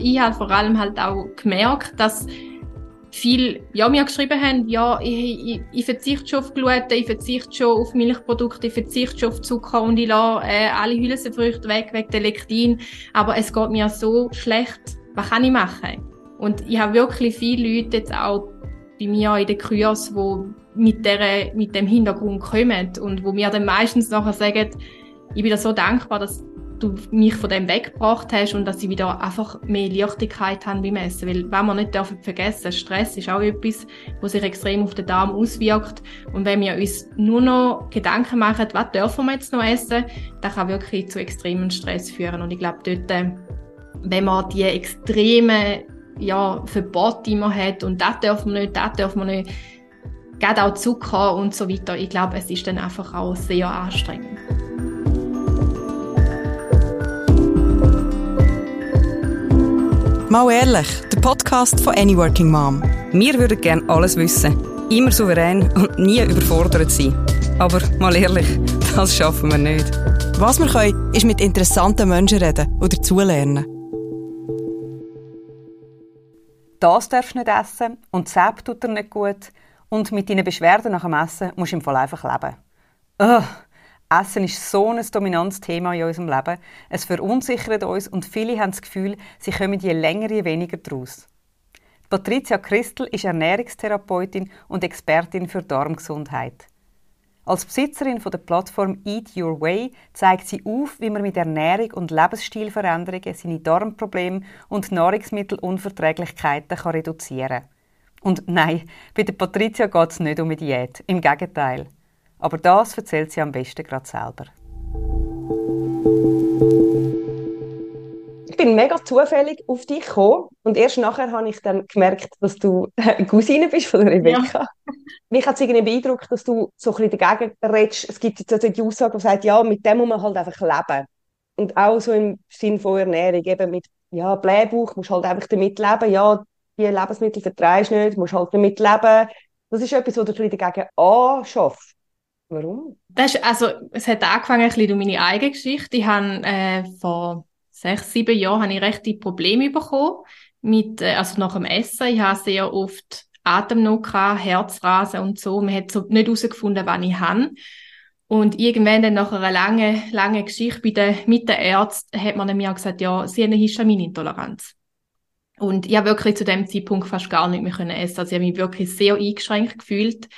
Ich habe vor allem halt auch gemerkt, dass viel ja, mir geschrieben haben, ja, ich, ich, ich verzichte schon auf Gluten, ich verzichte schon auf Milchprodukte, ich verzichte schon auf Zucker und ich lasse äh, alle Hülsenfrüchte weg wegen der Lektin. Aber es geht mir so schlecht. Was kann ich machen? Und ich habe wirklich viele Leute jetzt auch bei mir in den Kurs, die mit, der, mit dem Hintergrund kommen und wo mir dann meistens nachher sagen, ich bin da so dankbar, dass du mich von dem weggebracht hast und dass ich wieder einfach mehr Leichtigkeit habe beim Essen. Weil, wenn wir nicht dürfen vergessen, Stress ist auch etwas, was sich extrem auf den Darm auswirkt. Und wenn wir uns nur noch Gedanken machen, was dürfen wir jetzt noch essen, das kann wirklich zu extremen Stress führen. Und ich glaube, dort, äh, wenn man die extremen ja, Verbote, man hat, und das dürfen wir nicht, das dürfen wir nicht, gerade auch Zucker und so weiter, ich glaube, es ist dann einfach auch sehr anstrengend. Mal ehrlich, der Podcast von Any Working Mom. Wir würden gerne alles wissen, immer souverän und nie überfordert sein. Aber mal ehrlich, das schaffen wir nicht. Was wir können, ist mit interessanten Menschen reden oder dazulernen. Das darfst du nicht essen und das tut dir nicht gut und mit deinen Beschwerden nach dem Essen musst du im Fall einfach leben. Ugh. Essen ist so ein dominantes Thema in unserem Leben. Es verunsichert uns und viele haben das Gefühl, sie kommen je länger, je weniger daraus. Patricia Christel ist Ernährungstherapeutin und Expertin für Darmgesundheit. Als Besitzerin von der Plattform Eat Your Way zeigt sie auf, wie man mit Ernährung und Lebensstilveränderungen seine Darmprobleme und Nahrungsmittelunverträglichkeiten reduzieren kann. Und nein, bei der Patricia geht es nicht um eine Diät. Im Gegenteil. Aber das erzählt sie am besten gerade selber. Ich bin mega zufällig auf dich gekommen und erst nachher habe ich dann gemerkt, dass du eine Cousine bist von der Rebecca. Ja. Mich hat es irgendwie beeindruckt, dass du so ein bisschen dagegen redest. Es gibt jetzt also die Aussage, die sagt, ja, mit dem muss man halt einfach leben. Und auch so im Sinn von Ernährung, eben mit ja, Blähbauch, musst halt einfach damit leben. Ja, die Lebensmittel vertreibst du nicht, musst halt damit leben. Das ist etwas, was du dagegen anschaffst. Warum? Das ist, also, es hat angefangen ein bisschen durch meine eigene Geschichte. Ich habe äh, vor sechs, sieben Jahren habe ich rechte Probleme bekommen mit, äh, also nach dem Essen. Ich habe sehr oft Atemnot Herzrasen und so. Man hat so nicht herausgefunden, wann ich habe. Und irgendwann dann nach einer langen, langen Geschichte bei der, mit den Ärzten hat man mir gesagt, ja, sie haben eine Histaminintoleranz. Und ich habe wirklich zu dem Zeitpunkt fast gar nicht mehr können essen. Also ich habe mich wirklich sehr eingeschränkt gefühlt.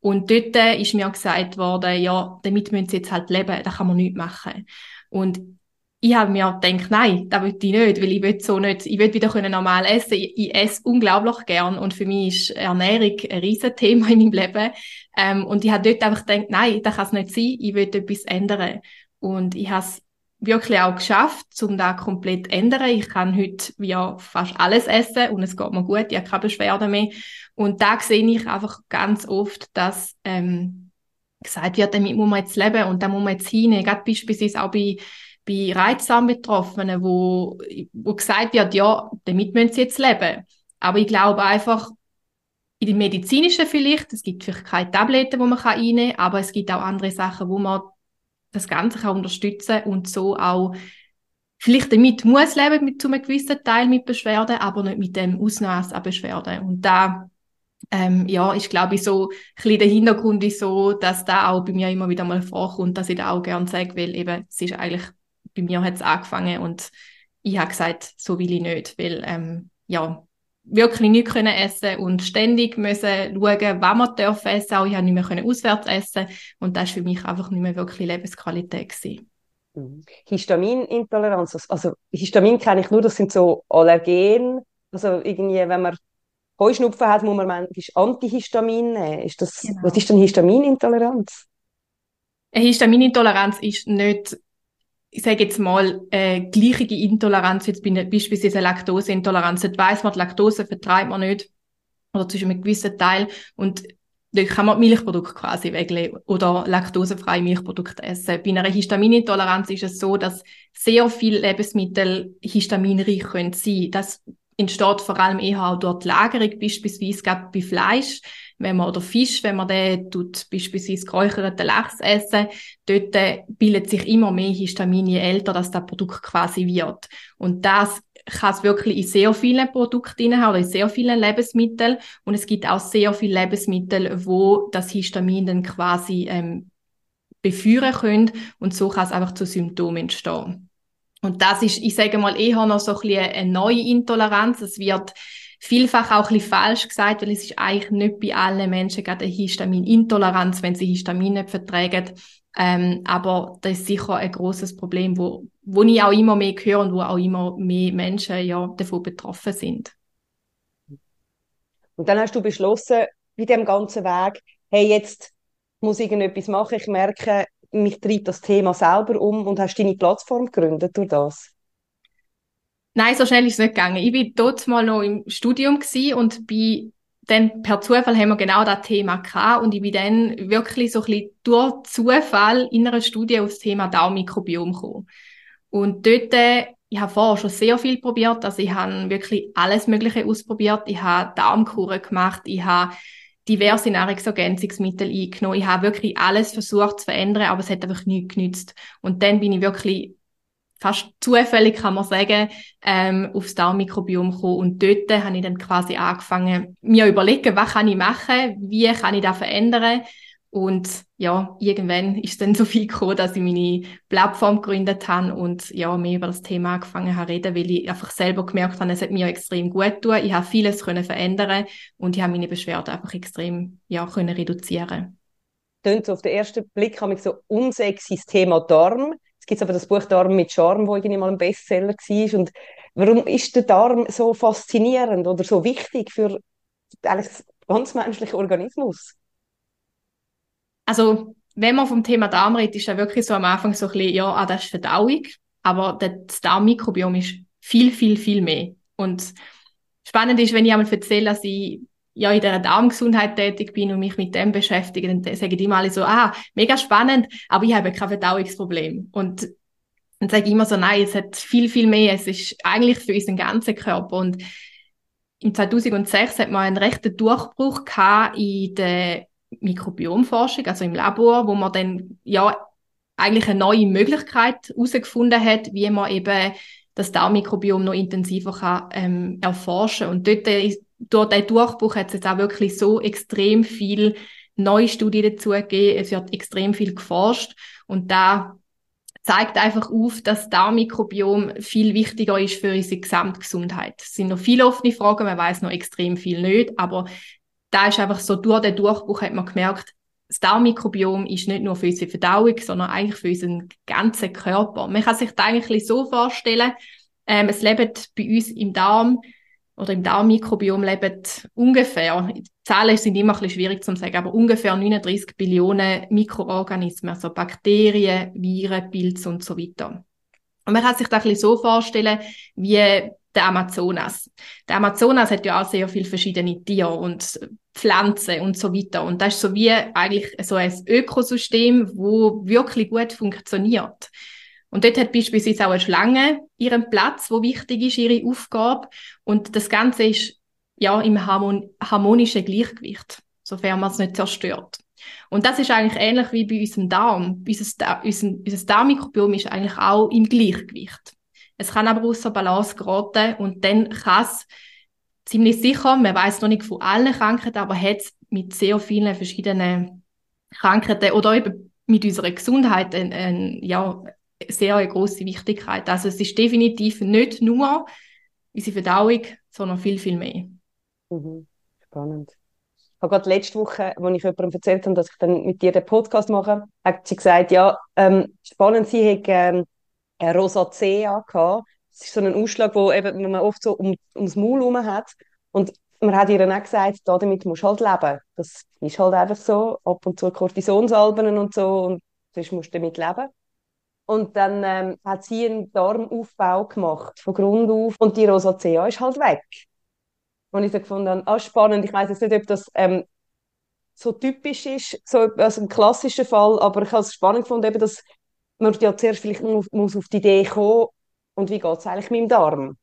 Und dort ist mir gesagt worden, ja, damit müssen sie jetzt halt leben, da kann man nichts machen. Und ich habe mir gedacht, nein, das will ich nicht, weil ich will so nicht, ich will wieder normal essen. Ich, ich esse unglaublich gern und für mich ist Ernährung ein riesen Thema in meinem Leben. Ähm, und ich habe dort einfach gedacht, nein, das kann es nicht sein, ich will etwas ändern. Und ich habe es wirklich auch geschafft, um da komplett zu ändern. Ich kann heute ja fast alles essen und es geht mir gut, ich habe keine Beschwerden mehr. Und da sehe ich einfach ganz oft, dass ähm, gesagt wird, damit muss man jetzt leben und da muss man jetzt hin. Gerade beispielsweise auch bei, bei reizsamen Betroffenen, wo, wo gesagt wird, ja, damit müssen sie jetzt leben. Aber ich glaube einfach, in den medizinischen vielleicht, es gibt vielleicht keine Tabletten, wo man reinnehmen kann, aber es gibt auch andere Sachen, wo man das Ganze kann unterstützen und so auch vielleicht damit muss leben mit zu einem gewissen Teil mit Beschwerden, aber nicht mit dem Ausmaß an Beschwerden. Und da ähm, ja, ist glaube ich so ein bisschen der Hintergrund ist so, dass da auch bei mir immer wieder mal vorkommt, dass ich da auch gerne sage, weil eben es ist eigentlich bei mir hat es angefangen und ich habe gesagt, so will ich nicht, weil ähm, ja wirklich nicht können essen und ständig müssen schauen, wann man darf essen. Auch ich habe nicht mehr können auswärts essen und das war für mich einfach nicht mehr wirklich Lebensqualität gewesen. Mhm. Histaminintoleranz, also Histamin kenne ich nur, das sind so Allergen, also irgendwie, wenn man Heuschnupfen hat, muss man manchmal Antihistamin nehmen. Ist das, genau. Was ist denn Histaminintoleranz? Eine Histaminintoleranz ist nicht ich sage jetzt mal, äh, gleiche Intoleranz, jetzt bin beispielsweise Laktoseintoleranz, dort weiss man, die Laktose vertreibt man nicht, oder zwischen einem gewissen Teil, und dort kann man Milchprodukte quasi weglegen oder laktosefreie Milchprodukte essen. Bei einer Histaminintoleranz ist es so, dass sehr viele Lebensmittel histaminreich können sein. Das entsteht vor allem eher auch durch die Lagerung, beispielsweise bei Fleisch wenn man, oder Fisch, wenn man den tut, beispielsweise geräucherten Lachs essen, dort bildet sich immer mehr Histamin, je älter das, das Produkt quasi wird. Und das kann es wirklich in sehr vielen Produkten haben oder in sehr vielen Lebensmitteln. Und es gibt auch sehr viele Lebensmittel, wo das Histamin dann quasi ähm, beführen können. Und so kann es einfach zu Symptomen entstehen. Und das ist, ich sage mal, eher noch so ein bisschen eine neue Intoleranz. Es wird vielfach auch ein falsch gesagt, weil es ist eigentlich nicht bei allen Menschen gerade eine Histaminintoleranz, wenn sie Histamin nicht vertragen. Ähm, aber das ist sicher ein großes Problem, wo, wo ich auch immer mehr höre und wo auch immer mehr Menschen ja davon betroffen sind. Und dann hast du beschlossen, bei dem ganzen Weg, hey, jetzt muss ich irgendetwas machen. Ich merke, mich treibt das Thema selber um und hast deine Plattform gegründet durch das? Nein, so schnell ist es nicht gegangen. Ich war dort mal noch im Studium und bin dann per Zufall haben wir genau das Thema gehabt und ich bin dann wirklich so ein bisschen durch Zufall in einer Studie auf das Thema Darmmikrobiom gekommen. Und dort, ich habe vorher schon sehr viel probiert, also ich habe wirklich alles Mögliche ausprobiert. Ich habe Darmkuren gemacht, ich habe diverse Nahrungsergänzungsmittel eingenommen. Ich habe wirklich alles versucht zu verändern, aber es hat einfach nichts genützt. Und dann bin ich wirklich fast zufällig, kann man sagen, ähm, aufs Darmmikrobiom gekommen. Und dort habe ich dann quasi angefangen, mir überlegen, was kann ich machen, wie kann ich das verändern. Und ja, irgendwann ist es dann so viel gekommen, dass ich meine Plattform gegründet habe und ja, mehr über das Thema angefangen habe reden, weil ich einfach selber gemerkt habe, es hat mir extrem gut getan. Ich habe vieles können verändern und ich habe meine Beschwerden einfach extrem ja, können reduzieren. Tönt so auf den ersten Blick habe ich so unsexy Thema Darm. Es gibt aber das Buch Darm mit Charme, wo irgendwie mal ein Bestseller war. Und warum ist der Darm so faszinierend oder so wichtig für eigentlich ganz menschlichen Organismus? Also, wenn man vom Thema Darm redet, ist ja wirklich so am Anfang so ein bisschen, ja, ah, das ist Verdauung, aber das Darmmikrobiom ist viel, viel, viel mehr. Und spannend ist, wenn ich einmal erzähle, dass ich ja in der Darmgesundheit tätig bin und mich mit dem beschäftige, dann sagen die immer alle so, ah, mega spannend, aber ich habe kein Verdauungsproblem. Und dann sage ich immer so, nein, es hat viel, viel mehr. Es ist eigentlich für unseren ganzen Körper. Und im 2006 hat man einen rechten Durchbruch gehabt in der Mikrobiomforschung, also im Labor, wo man dann ja eigentlich eine neue Möglichkeit herausgefunden hat, wie man eben das Darmmikrobiom noch intensiver kann, ähm, erforschen Und dort, durch diesen Durchbruch hat es jetzt auch wirklich so extrem viel neue Studien dazu gegeben. Es wird extrem viel geforscht und da zeigt einfach auf, dass das Darmmikrobiom viel wichtiger ist für unsere Gesamtgesundheit. Es sind noch viele offene Fragen, man weiß noch extrem viel nicht, aber da ist einfach so, durch den Durchbruch hat man gemerkt, das Darmmikrobiom ist nicht nur für unsere Verdauung, sondern eigentlich für unseren ganzen Körper. Man kann sich das eigentlich so vorstellen, ähm, es lebt bei uns im Darm oder im Darmmikrobiom leben ungefähr, Zahlen sind immer ein bisschen schwierig zu sagen, aber ungefähr 39 Billionen Mikroorganismen, also Bakterien, Viren, Pilze und so weiter. Und man kann sich das ein bisschen so vorstellen, wie der Amazonas. Der Amazonas hat ja auch sehr viele verschiedene Tiere und Pflanzen und so weiter. Und das ist so wie eigentlich so ein Ökosystem, wo wirklich gut funktioniert. Und dort hat beispielsweise auch eine Schlange ihren Platz, wo wichtig ist, ihre Aufgabe. Und das Ganze ist ja im harmon harmonischen Gleichgewicht, sofern man es nicht zerstört. Und das ist eigentlich ähnlich wie bei unserem Darm. Unser, unser, unser Darmmikrobiom ist eigentlich auch im Gleichgewicht. Es kann aber außer Balance geraten und dann kann es ziemlich sicher, man weiß noch nicht von allen Krankheiten, aber hat es mit sehr vielen verschiedenen Krankheiten oder eben mit unserer Gesundheit ein, ein, ja, sehr eine große Wichtigkeit. Also es ist definitiv nicht nur unsere Verdauung, sondern viel, viel mehr. Mhm. Spannend. Ich habe gerade letzte Woche, als ich jemandem erzählt habe, dass ich dann mit dir den Podcast mache, hat sie gesagt, ja, ähm, spannend, sie hat ähm, eine Rosacea gehabt. Das ist so ein Ausschlag, wo eben, man oft so um, ums Maul herum hat. Und man hat ihr dann auch gesagt, damit musst du halt leben. Das ist halt einfach so. Ab und zu Kortisonsalben und so. Und sonst musst du damit leben. Und dann ähm, hat sie einen Darmaufbau gemacht, von Grund auf. Und die Rosacea ist halt weg. Und ich so gefunden habe, ah, spannend. Ich weiß jetzt nicht, ob das ähm, so typisch ist, so also ein klassischer Fall, aber ich habe es spannend gefunden, eben, dass man ja zuerst vielleicht muss auf die Idee kommen, und wie geht es eigentlich mit dem Darm?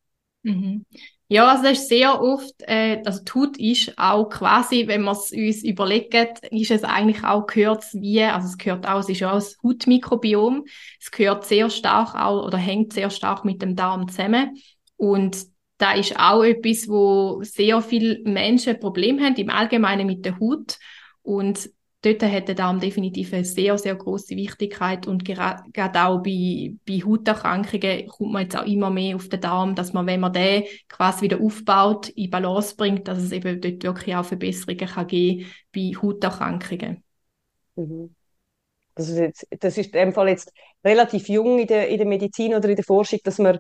Mhm. Ja, also das ist sehr oft, äh, also Tut ist auch quasi, wenn man es uns überlegt, ist es eigentlich auch gehört wie, also es gehört auch, es ist ja auch das Hautmikrobiom, es gehört sehr stark auch oder hängt sehr stark mit dem Darm zusammen. Und da ist auch etwas, wo sehr viele Menschen Probleme haben, im Allgemeinen mit der Haut. Und dort hat der Darm definitiv eine sehr, sehr große Wichtigkeit und gerade auch bei, bei Hauterkrankungen kommt man jetzt auch immer mehr auf den Darm, dass man, wenn man den quasi wieder aufbaut, in Balance bringt, dass es eben dort wirklich auch Verbesserungen kann geben bei Hauterkrankungen. Mhm. Das ist, jetzt, das ist in dem Fall jetzt relativ jung in der, in der Medizin oder in der Forschung, dass man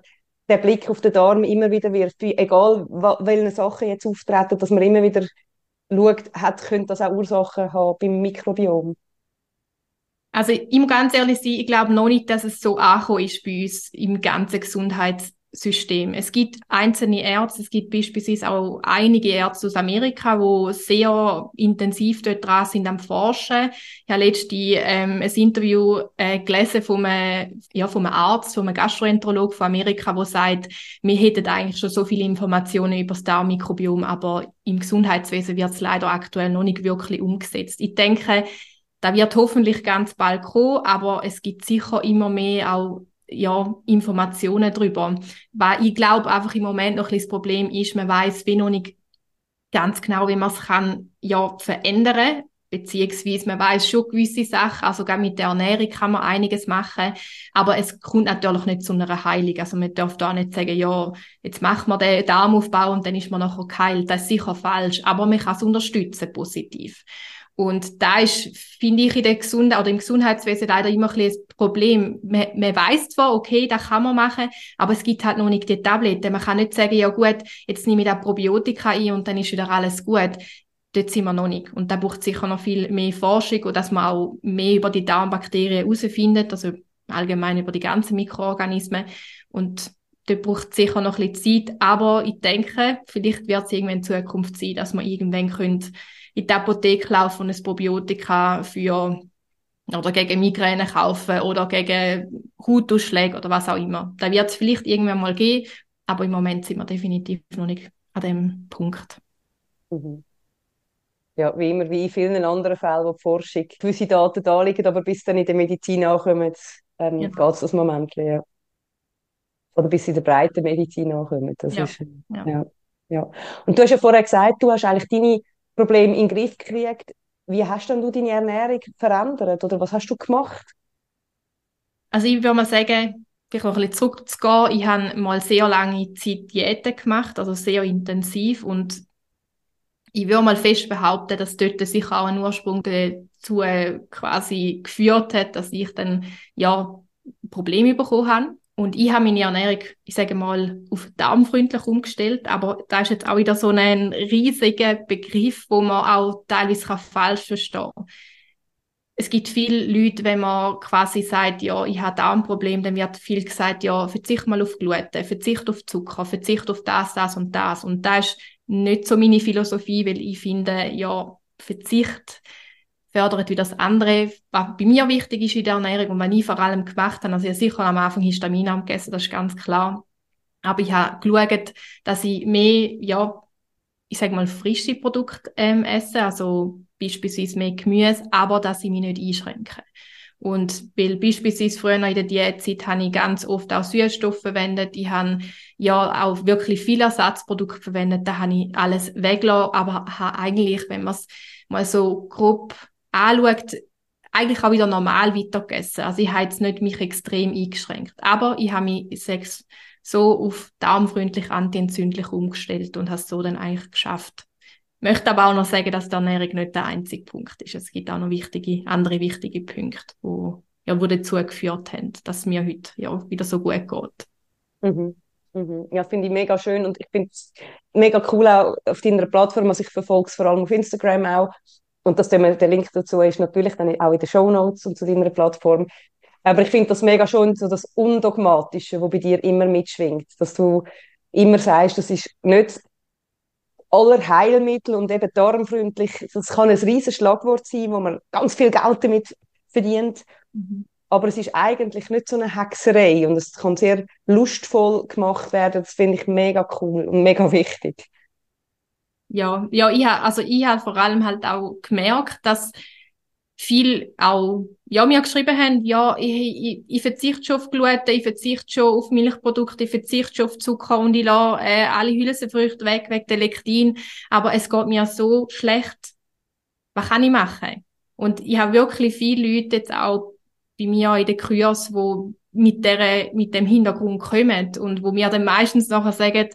den Blick auf den Darm immer wieder wirft, egal welche Sachen jetzt auftreten, dass man immer wieder schaut, hat, könnte das auch Ursachen haben beim Mikrobiom? Also ich muss ganz ehrlich sein, ich glaube noch nicht, dass es so angekommen ist bei uns im ganzen Gesundheits System. Es gibt einzelne Ärzte, es gibt beispielsweise auch einige Ärzte aus Amerika, wo sehr intensiv dort dran sind am Forschen. Ich habe letztens ähm, ein Interview äh, gelesen von einem, ja, von einem Arzt, von einem Gastroenterolog von Amerika, wo sagt, wir hätten eigentlich schon so viele Informationen über das Darmmikrobiom, aber im Gesundheitswesen wird es leider aktuell noch nicht wirklich umgesetzt. Ich denke, da wird hoffentlich ganz bald kommen, aber es gibt sicher immer mehr auch ja, Informationen darüber. Weil ich glaube einfach im Moment noch ein das Problem ist, man weiß wie noch nicht ganz genau, wie man es kann ja verändern. Beziehungsweise man weiß schon gewisse Sachen, also gerade mit der Ernährung kann man einiges machen, aber es kommt natürlich nicht zu einer Heilung, also man darf da nicht sagen, ja, jetzt machen wir den Darmaufbau und dann ist man nachher geheilt, das ist sicher falsch, aber man kann es unterstützen, positiv. Und da ist, finde ich, in der Gesundheit oder im Gesundheitswesen leider immer ein bisschen ein Problem. Man, man weiß zwar, okay, das kann man machen, aber es gibt halt noch nicht die Tabletten. Man kann nicht sagen, ja gut, jetzt nehme ich da Probiotika ein und dann ist wieder alles gut. Dort sind wir noch nicht. Und da braucht sicher noch viel mehr Forschung und dass man auch mehr über die Darmbakterien herausfindet, also allgemein über die ganzen Mikroorganismen. Und dort braucht es sicher noch ein bisschen Zeit. Aber ich denke, vielleicht wird es irgendwann in Zukunft sein, dass man irgendwann könnte in die Apotheke laufen und ein Probiotika für oder gegen Migräne kaufen oder gegen Hautausschläge oder was auch immer. Da wird es vielleicht irgendwann mal gehen, aber im Moment sind wir definitiv noch nicht an dem Punkt. Mhm. Ja, wie immer, wie in vielen anderen Fällen, wo die Forschung gewisse Daten da liegen, aber bis dann in der Medizin ankommen, ähm, ja. geht es das Moment. Ja. Oder bis in der breiten Medizin ankommen. Das ja. Ist, ja. ja. Ja. Und du hast ja vorher gesagt, du hast eigentlich deine Problem in den Griff gekriegt. Wie hast denn du deine Ernährung verändert oder was hast du gemacht? Also ich würde mal sagen, vielleicht noch ein bisschen zurückzugehen. Ich habe mal sehr lange Zeit Diäten gemacht, also sehr intensiv und ich würde mal fest behaupten, dass dort sicher auch ein Ursprung dazu äh, quasi geführt hat, dass ich dann ja Probleme bekommen habe. Und ich habe meine Ernährung, ich sage mal, auf darmfreundlich umgestellt, aber da ist jetzt auch wieder so ein riesiger Begriff, wo man auch teilweise falsch verstehen kann. Es gibt viele Leute, wenn man quasi sagt, ja, ich habe Darmproblem, dann wird viel gesagt, ja, verzicht mal auf Gluten, verzicht auf Zucker, verzicht auf das, das und das. Und das ist nicht so meine Philosophie, weil ich finde, ja, Verzicht fördert wie das andere. Was bei mir wichtig ist in der Ernährung und was ich vor allem gemacht habe, also ich habe sicher am Anfang Histamin gegessen, das ist ganz klar. Aber ich habe geschaut, dass ich mehr, ja, ich sage mal, frische Produkte ähm, esse, also beispielsweise mehr Gemüse, aber dass ich mich nicht einschränke. Und weil beispielsweise früher in der Diätzeit habe ich ganz oft auch Süßstoffe verwendet. Ich habe ja auch wirklich viele Ersatzprodukte verwendet. Da habe ich alles weggelassen, aber habe eigentlich, wenn man es mal so grob anschaut, eigentlich auch wieder normal weitergegessen. Also ich habe jetzt nicht mich extrem eingeschränkt. Aber ich habe mich so auf darmfreundlich, antientzündlich umgestellt und habe es so dann eigentlich geschafft. Ich möchte aber auch noch sagen, dass die Ernährung nicht der einzige Punkt ist. Es gibt auch noch wichtige, andere wichtige Punkte, wo, ja, wo dazu geführt haben, dass mir heute ja, wieder so gut geht. Mhm. Mhm. Ja, finde ich mega schön und ich finde es mega cool auch auf deiner Plattform, also ich verfolge es vor allem auf Instagram auch, und das, der Link dazu ist natürlich dann auch in den Show Notes und zu deiner Plattform. Aber ich finde das mega schön, so das Undogmatische, wo bei dir immer mitschwingt, dass du immer sagst, das ist nicht aller Heilmittel und eben darmfreundlich. Das kann ein riesiges Schlagwort sein, wo man ganz viel Geld damit verdient. Mhm. Aber es ist eigentlich nicht so eine Hexerei und es kann sehr lustvoll gemacht werden. Das finde ich mega cool und mega wichtig ja, ja, ich habe, also ich habe vor allem halt auch gemerkt, dass viel auch, ja, mir geschrieben haben, ja, ich, ich, ich verzichte schon auf Gluten, ich verzichte schon auf Milchprodukte, ich verzichte schon auf Zucker und ich lasse äh, alle Hülsenfrüchte weg wegen der Lektin, aber es geht mir so schlecht. Was kann ich machen? Und ich habe wirklich viele Leute jetzt auch bei mir in den Kurs, wo mit der, mit dem Hintergrund kommen und wo mir dann meistens nachher sagen,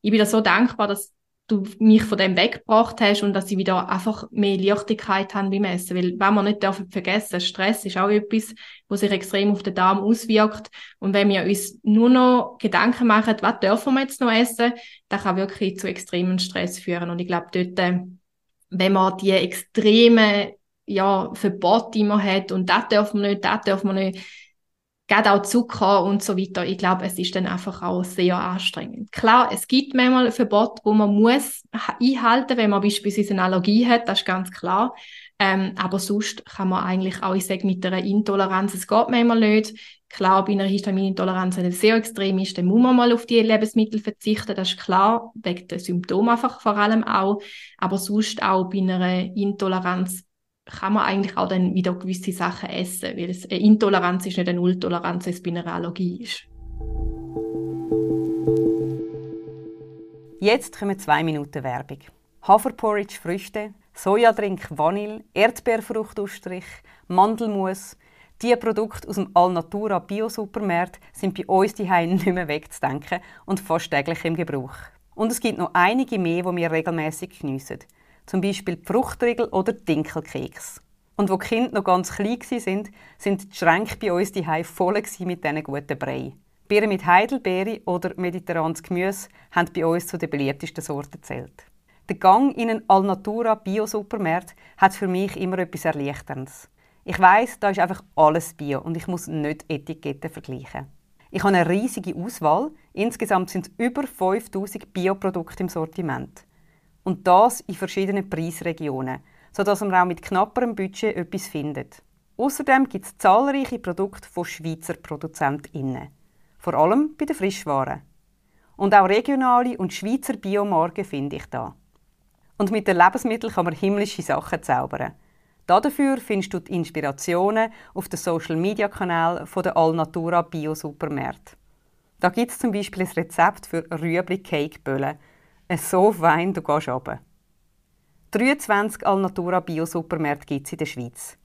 ich bin da so dankbar, dass du mich von dem weggebracht hast und dass ich wieder einfach mehr Leichtigkeit habe beim Essen. Weil, wenn wir nicht dürfen vergessen, Stress ist auch etwas, was sich extrem auf den Darm auswirkt. Und wenn wir uns nur noch Gedanken machen, was dürfen wir jetzt noch essen, das kann wirklich zu extremen Stress führen. Und ich glaube, dort, äh, wenn man die extreme, ja, Verbote, man hat, und das dürfen wir nicht, das dürfen wir nicht, gerade auch Zucker und so weiter. Ich glaube, es ist dann einfach auch sehr anstrengend. Klar, es gibt manchmal Verbote, wo man muss einhalten, wenn man beispielsweise eine Allergie hat, das ist ganz klar. Ähm, aber sonst kann man eigentlich auch, ich sage, mit einer Intoleranz, es geht manchmal nicht. Klar, bei einer Histaminintoleranz, wenn es sehr extrem ist, dann muss man mal auf die Lebensmittel verzichten, das ist klar, wegen der Symptome einfach vor allem auch. Aber sonst auch bei einer Intoleranz kann man eigentlich auch dann wieder gewisse Sachen essen, weil es eine Intoleranz ist nicht eine Nulltoleranz, es bei einer Allergie ist. Jetzt kommen zwei Minuten Werbung. Haferporridge Früchte, Sojadrink Vanille, Erdbeerfruchtausstrich, Mandelmus. Diese Produkte aus dem Alnatura Bio-Supermarkt sind bei uns die nicht mehr wegzudenken und fast täglich im Gebrauch. Und es gibt noch einige mehr, die wir regelmäßig geniessen zum Beispiel die Fruchtriegel oder Dinkelkeks. Und wo die Kinder noch ganz klein waren, sind die Schränke bei uns die voll mit diesen guten Brei. Bier mit Heidelbeere oder mediterranes Gemüse haben bei uns zu den beliebtesten Sorten gezählt. Der Gang in einen Alnatura Bio-Supermarkt hat für mich immer etwas Erleichterndes. Ich weiß, da ist einfach alles Bio und ich muss nicht Etiketten vergleichen. Ich habe eine riesige Auswahl. Insgesamt sind es über 5000 Bioprodukte im Sortiment. Und das in verschiedenen Preisregionen, sodass man auch mit knapperem Budget etwas findet. Außerdem gibt es zahlreiche Produkte von Schweizer ProduzentInnen. Vor allem bei den Frischwaren. Und auch regionale und Schweizer Biomarken finde ich da. Und mit den Lebensmitteln kann man himmlische Sachen zaubern. Dafür findest du die Inspirationen auf den Social Media Kanal der Alnatura Bio Supermärkte. Da gibt es zum Beispiel ein Rezept für Rüebli Cake Böllen, so fein, du gehst runter. 23 Alnatura Bio-Supermärkte gibt es in der Schweiz.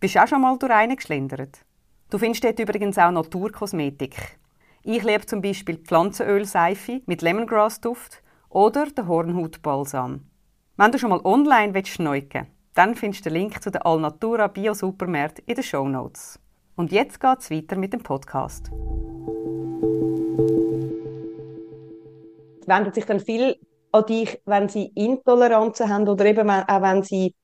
Bist du auch schon mal durch einen geschlendert? Du findest dort übrigens auch Naturkosmetik. Ich liebe zum Beispiel Pflanzenölseife mit Lemongrass-Duft oder den Hornhautbalsam. Wenn du schon mal online willst dann findest du den Link zu den Alnatura Bio-Supermärkten in den Show Notes. Und jetzt geht's weiter mit dem Podcast. Wenden sich dann viel an dich, wenn sie Intoleranzen haben oder eben auch wenn sie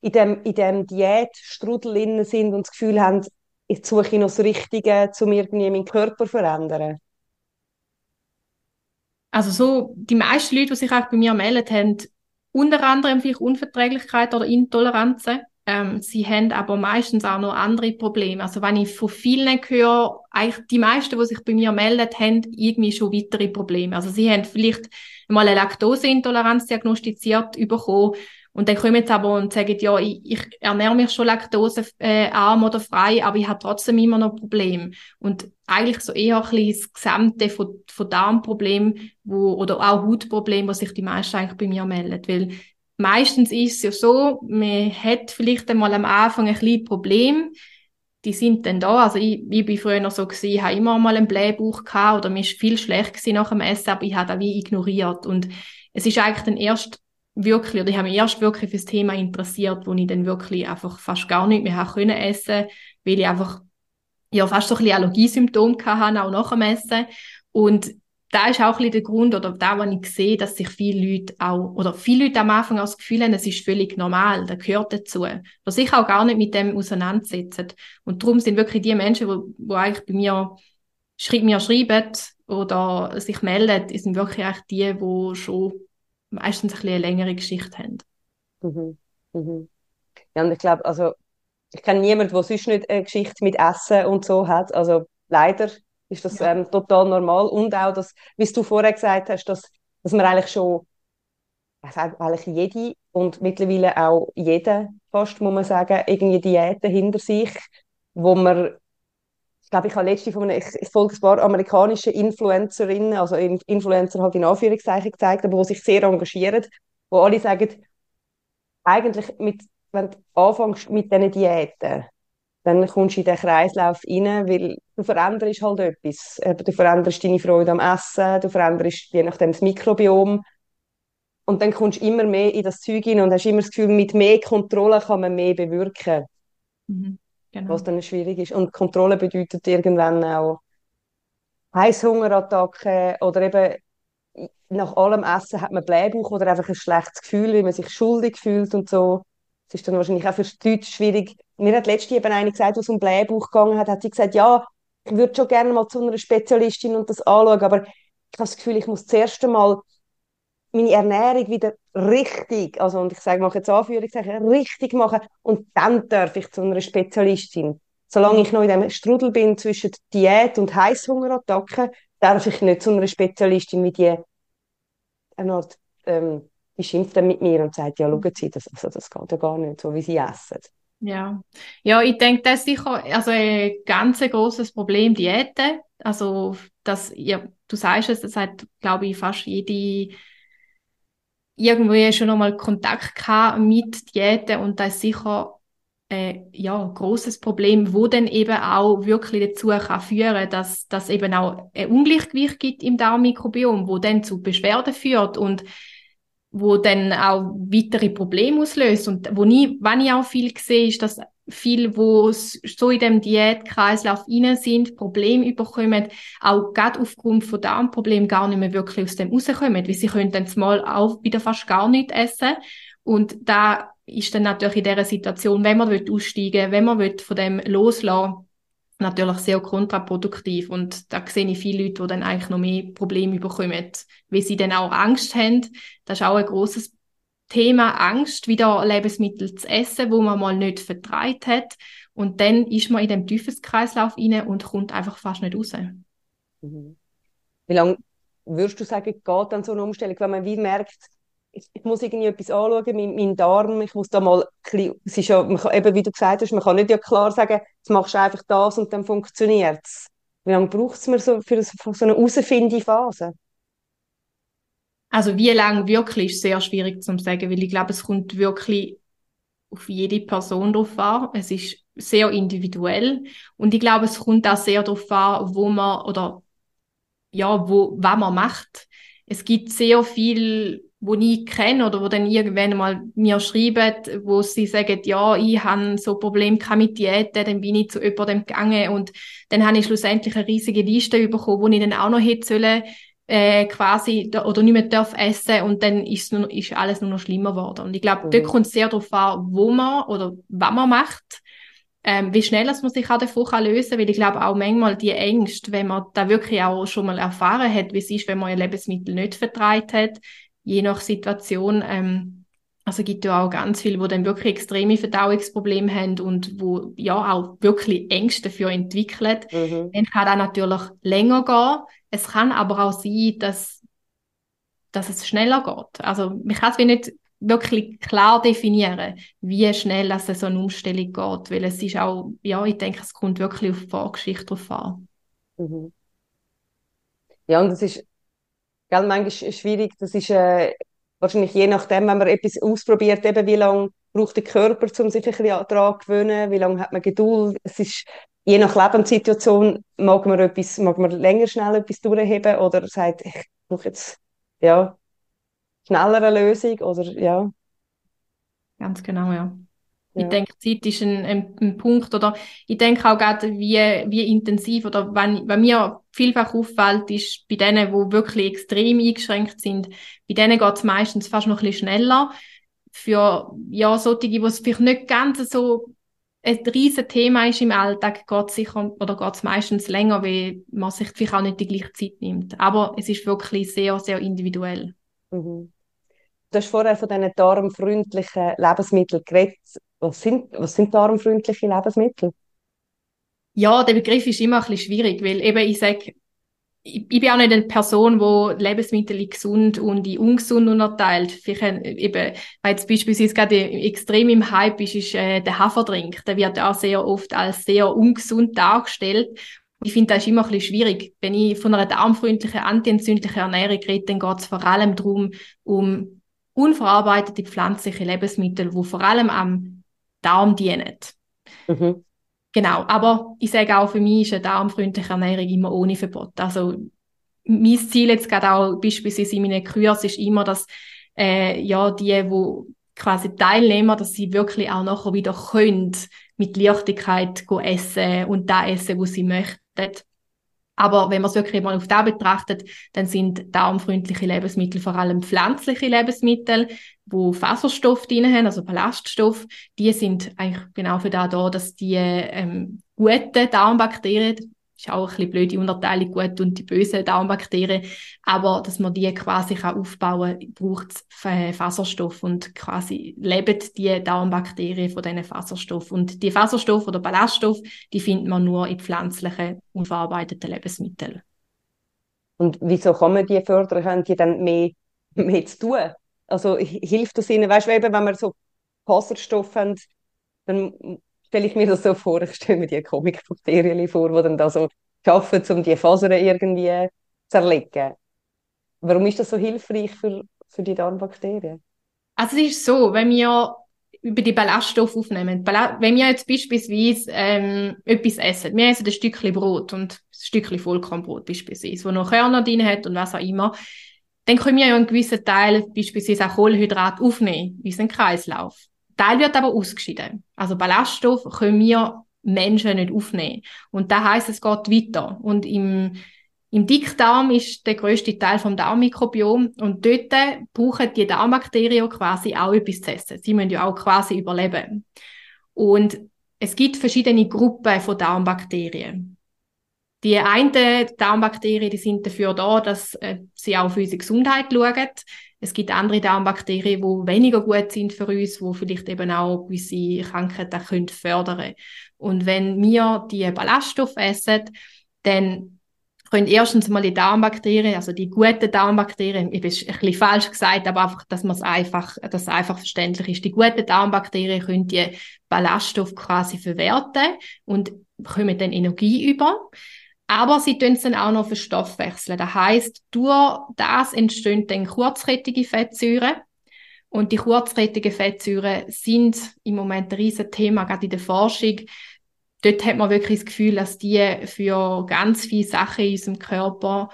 in dem, in dem Diätstrudel sind und das Gefühl haben, jetzt suche ich noch das Richtige, um irgendwie meinen Körper zu verändern? Also so, die meisten Leute, die sich auch bei mir melden, haben unter anderem vielleicht Unverträglichkeit oder Intoleranzen. Ähm, sie haben aber meistens auch noch andere Probleme. Also wenn ich von vielen höre, eigentlich die meisten, die sich bei mir melden, haben irgendwie schon weitere Probleme. Also sie haben vielleicht mal eine Laktoseintoleranz diagnostiziert bekommen und dann kommen jetzt aber und sagen, ja, ich, ich ernähre mich schon laktosearm oder frei, aber ich habe trotzdem immer noch Probleme. Und eigentlich so eher ein bisschen das Gesamte von, von Darmproblemen wo, oder auch Hautproblemen, was sich die meisten eigentlich bei mir melden. Weil meistens ist es ja so, man hat vielleicht einmal am Anfang ein kleines Problem, die sind dann da. Also ich, ich bin früher so gewesen, ich habe immer mal einen Blähbauch gehabt oder mir ist viel schlecht gewesen nach dem Essen, aber ich habe das wie ignoriert. Und es ist eigentlich dann erst wirklich, oder ich habe mich erst wirklich für das Thema interessiert, wo ich dann wirklich einfach fast gar nicht mehr können essen, weil ich einfach ja fast so ein bisschen Allergiesymptome hatte, auch nach dem Essen. Und da ist auch ein der Grund, oder da, wo ich sehe, dass sich viele Leute auch, oder viele Leute am Anfang auch das Gefühl haben, es ist völlig normal, das gehört dazu, dass sich auch gar nicht mit dem auseinandersetzen. Und darum sind wirklich die Menschen, wo, wo eigentlich bei mir, schreib, mir schreiben oder sich melden, sind wirklich eigentlich die, die schon meistens ein eine längere Geschichte haben. Mhm. Mhm. Ja, und ich glaube, also, ich kenne niemanden, der sonst nicht eine Geschichte mit Essen und so hat. Also leider ist das ja. ähm, total normal. Und auch, dass, wie du vorher gesagt hast, dass, dass man eigentlich schon hat eigentlich jede und mittlerweile auch jeder fast, muss man sagen, irgendwie Diäten hinter sich, wo man ich glaube, ich habe letzte von einer, ich, ich folge ein paar amerikanischen Influencerinnen, also Influencer halt in Anführungszeichen gezeigt, aber die sich sehr engagieren, wo alle sagen, eigentlich mit, wenn du anfängst mit diesen Diäten, dann kommst du in den Kreislauf rein, weil du veränderst halt etwas. Du veränderst deine Freude am Essen, du veränderst je nachdem das Mikrobiom und dann kommst du immer mehr in das Zeug rein und hast immer das Gefühl, mit mehr Kontrolle kann man mehr bewirken. Mhm, genau. Was dann schwierig ist. Und Kontrolle bedeutet irgendwann auch Heißhungerattacken oder eben nach allem Essen hat man Blähbauch oder einfach ein schlechtes Gefühl, wie man sich schuldig fühlt und so. Das ist dann wahrscheinlich auch für die Leute schwierig. Mir hat letztens eben eine gesagt, was um Blähbauch gegangen hat, hat sie gesagt, ja, ich würde schon gerne mal zu einer Spezialistin und das anschauen, aber ich habe das Gefühl, ich muss zuerst einmal meine Ernährung wieder richtig, also und ich sage, mache jetzt Anführungszeichen, richtig machen und dann darf ich zu einer Spezialistin. Solange ich noch in dem Strudel bin zwischen Diät und Heißhungerattacken, darf ich nicht zu einer Spezialistin mit die eine Art, ähm, die schimpft dann mit mir und sagt, ja, schauen Sie, das, also das geht ja gar nicht, so wie Sie essen. Ja, ja, ich denke, das ist sicher also ein ganz großes Problem, Diäten. Also, das, ja, du sagst es, das hat, glaube ich, fast jede irgendwie schon einmal Kontakt gehabt mit Diäten und das ist sicher äh, ja großes Problem, wo dann eben auch wirklich dazu kann führen, dass das eben auch ein Ungleichgewicht gibt im Darmmikrobiom, wo dann zu Beschwerden führt und wo dann auch weitere Probleme auslöst. Und wo nie, wenn ich auch viel sehe, ist, dass viel, wo so in dem Diätkreislauf rein sind, Probleme überkommen, auch gerade aufgrund von Darmproblemen gar nicht mehr wirklich aus dem rauskommen, weil sie können dann mal auch wieder fast gar nicht essen. Und da ist dann natürlich in dieser Situation, wenn man aussteigen will, wenn man von dem loslassen natürlich sehr kontraproduktiv und da sehe ich viele Leute, die dann eigentlich noch mehr Probleme bekommen, weil sie dann auch Angst haben. Das ist auch ein großes Thema Angst, wieder Lebensmittel zu essen, wo man mal nicht vertreibt hat. Und dann ist man in dem Teufelskreislauf rein und kommt einfach fast nicht raus. Mhm. Wie lange würdest du sagen, geht dann so eine Umstellung, wenn man wie merkt, ich, ich muss irgendwie etwas anschauen, mein, mein Darm, ich muss da mal, es ist ja, man kann, eben wie du gesagt hast, man kann nicht ja klar sagen, jetzt machst du einfach das und dann funktioniert es. Wie lange braucht es mir so für so eine Phase? Also wie lange wirklich ist sehr schwierig zu sagen, weil ich glaube, es kommt wirklich auf jede Person drauf an. Es ist sehr individuell und ich glaube, es kommt auch sehr darauf an, wo man oder ja, wo was man macht. Es gibt sehr viel, wo ich kenne oder wo dann irgendwann mal mir schreiben, wo sie sagen, ja, ich habe so Probleme mit Diäten, dann bin ich zu jemandem gegangen und dann habe ich schlussendlich eine riesige Liste bekommen, wo ich dann auch noch hätte sollen äh, quasi oder nicht mehr darf essen und dann ist, nur, ist alles nur noch schlimmer geworden. Und ich glaube, mhm. dort kommt es sehr darauf an, wo man oder was man macht, ähm, wie schnell dass man sich auch davon kann lösen kann, weil ich glaube auch manchmal die Ängste, wenn man da wirklich auch schon mal erfahren hat, wie es ist, wenn man ein Lebensmittel nicht vertreibt hat, je nach Situation, ähm, also gibt ja auch ganz viele, wo dann wirklich extreme Verdauungsprobleme haben und wo ja auch wirklich Ängste dafür entwickeln. Mhm. Dann kann das natürlich länger gehen. Es kann aber auch sein, dass, dass es schneller geht. Also man kann es nicht wirklich klar definieren, wie schnell es so eine Umstellung geht, weil es ist auch, ja, ich denke, es kommt wirklich auf die Vorgeschichte drauf an. Mhm. Ja, und das ist, gell, manchmal schwierig, das ist äh, wahrscheinlich je nachdem, wenn man etwas ausprobiert, eben wie lange braucht der Körper, um sich ein bisschen daran zu gewöhnen, wie lange hat man Geduld, es ist je nach Lebenssituation mag man etwas, mag man länger schnell etwas durchheben oder sagt, ich brauche jetzt, ja, schneller Lösung oder, ja. Ganz genau, ja. Ja. Ich denke, Zeit ist ein, ein, ein, Punkt, oder ich denke auch gerade, wie, wie intensiv, oder wenn, wenn mir vielfach auffällt, ist bei denen, die wirklich extrem eingeschränkt sind, bei denen geht es meistens fast noch ein bisschen schneller. Für, ja, solche, die es vielleicht nicht ganz so ein riesen Thema ist im Alltag, geht es sicher, oder geht es meistens länger, weil man sich vielleicht auch nicht die gleiche Zeit nimmt. Aber es ist wirklich sehr, sehr individuell. Mhm. Du hast vorher von diesen darmfreundlichen Lebensmitteln geredet. Was sind, was sind darmfreundliche Lebensmittel? Ja, der Begriff ist immer ein bisschen schwierig, weil eben ich sage, ich, ich bin auch nicht eine Person, die Lebensmittel in gesund und in ungesund unterteilt. Vielleicht äh, eben, weil jetzt beispielsweise gerade extrem im Hype ist, ist äh, der Haferdrink. Der wird auch sehr oft als sehr ungesund dargestellt. Ich finde, das ist immer ein bisschen schwierig. Wenn ich von einer darmfreundlichen, antientzündlichen Ernährung rede, dann geht es vor allem darum, um unverarbeitete pflanzliche Lebensmittel, die vor allem am Darm dienen. Mhm. Genau, aber ich sage auch, für mich ist eine darmfreundliche Ernährung immer ohne Verbot. Also mein Ziel jetzt gerade auch beispielsweise in meinen Kurs ist immer, dass äh, ja die, wo quasi Teilnehmer, dass sie wirklich auch nachher wieder können mit Leichtigkeit essen und da essen, wo sie möchten. Aber wenn man es wirklich mal auf da betrachtet, dann sind darmfreundliche Lebensmittel vor allem pflanzliche Lebensmittel, wo Faserstoff drin haben, also Ballaststoff. Die sind eigentlich genau für da da, dass die ähm, guten Darmbakterien, ist auch ein bisschen blöde Unterteilung, gut und die bösen Darmbakterien, aber dass man die quasi kann aufbauen kann, braucht es Faserstoff und quasi leben die Darmbakterien von diesen Faserstoff. Und die Faserstoff oder Ballaststoff, die findet man nur in pflanzlichen, unverarbeiteten Lebensmitteln. Und wieso kann man die fördern? Haben die dann mehr, mehr zu tun? Also hilft das ihnen, weißt du, wenn wir so Faserstoff haben, dann stelle ich mir das so vor, ich stelle mir die Comicbakterien vor, die dann da so arbeiten, um die Fasern irgendwie zu zerlegen. Warum ist das so hilfreich für, für die Darmbakterien? Also es ist so, wenn wir über die Ballaststoffe aufnehmen. Wenn wir jetzt beispielsweise ähm, etwas essen, wir essen ein Stückchen Brot und ein Stückchen Vollkornbrot beispielsweise, wo noch Körner drin hat und was auch immer, dann können wir ja einen gewissen Teil, beispielsweise auch Kohlenhydrat, aufnehmen in unseren Kreislauf. Teil wird aber ausgeschieden. Also Ballaststoff können wir Menschen nicht aufnehmen. Und da heißt es geht weiter. Und im, im Dickdarm ist der größte Teil vom Darmmikrobiom und dort brauchen die Darmbakterien quasi auch etwas zu essen. Sie müssen ja auch quasi überleben. Und es gibt verschiedene Gruppen von Darmbakterien. Die einen Darmbakterien, die sind dafür da, dass äh, sie auch für unsere Gesundheit schauen. Es gibt andere Darmbakterien, die weniger gut sind für uns, die vielleicht eben auch gewisse Krankheiten können fördern Und wenn wir die Ballaststoffe essen, dann können erstens mal die Darmbakterien, also die guten Darmbakterien, ich ist ein bisschen falsch gesagt, aber einfach, dass man es einfach, dass es einfach verständlich ist. Die guten Darmbakterien können die Ballaststoffe quasi verwerten und bekommen dann Energie über. Aber sie tun es dann auch noch verstoffwechseln. Das heißt, durch das entstehen dann kurzkettige Fettsäuren. Und die kurzkettigen Fettsäuren sind im Moment ein riesen Thema, gerade in der Forschung. Dort hat man wirklich das Gefühl, dass die für ganz viele Sachen in unserem Körper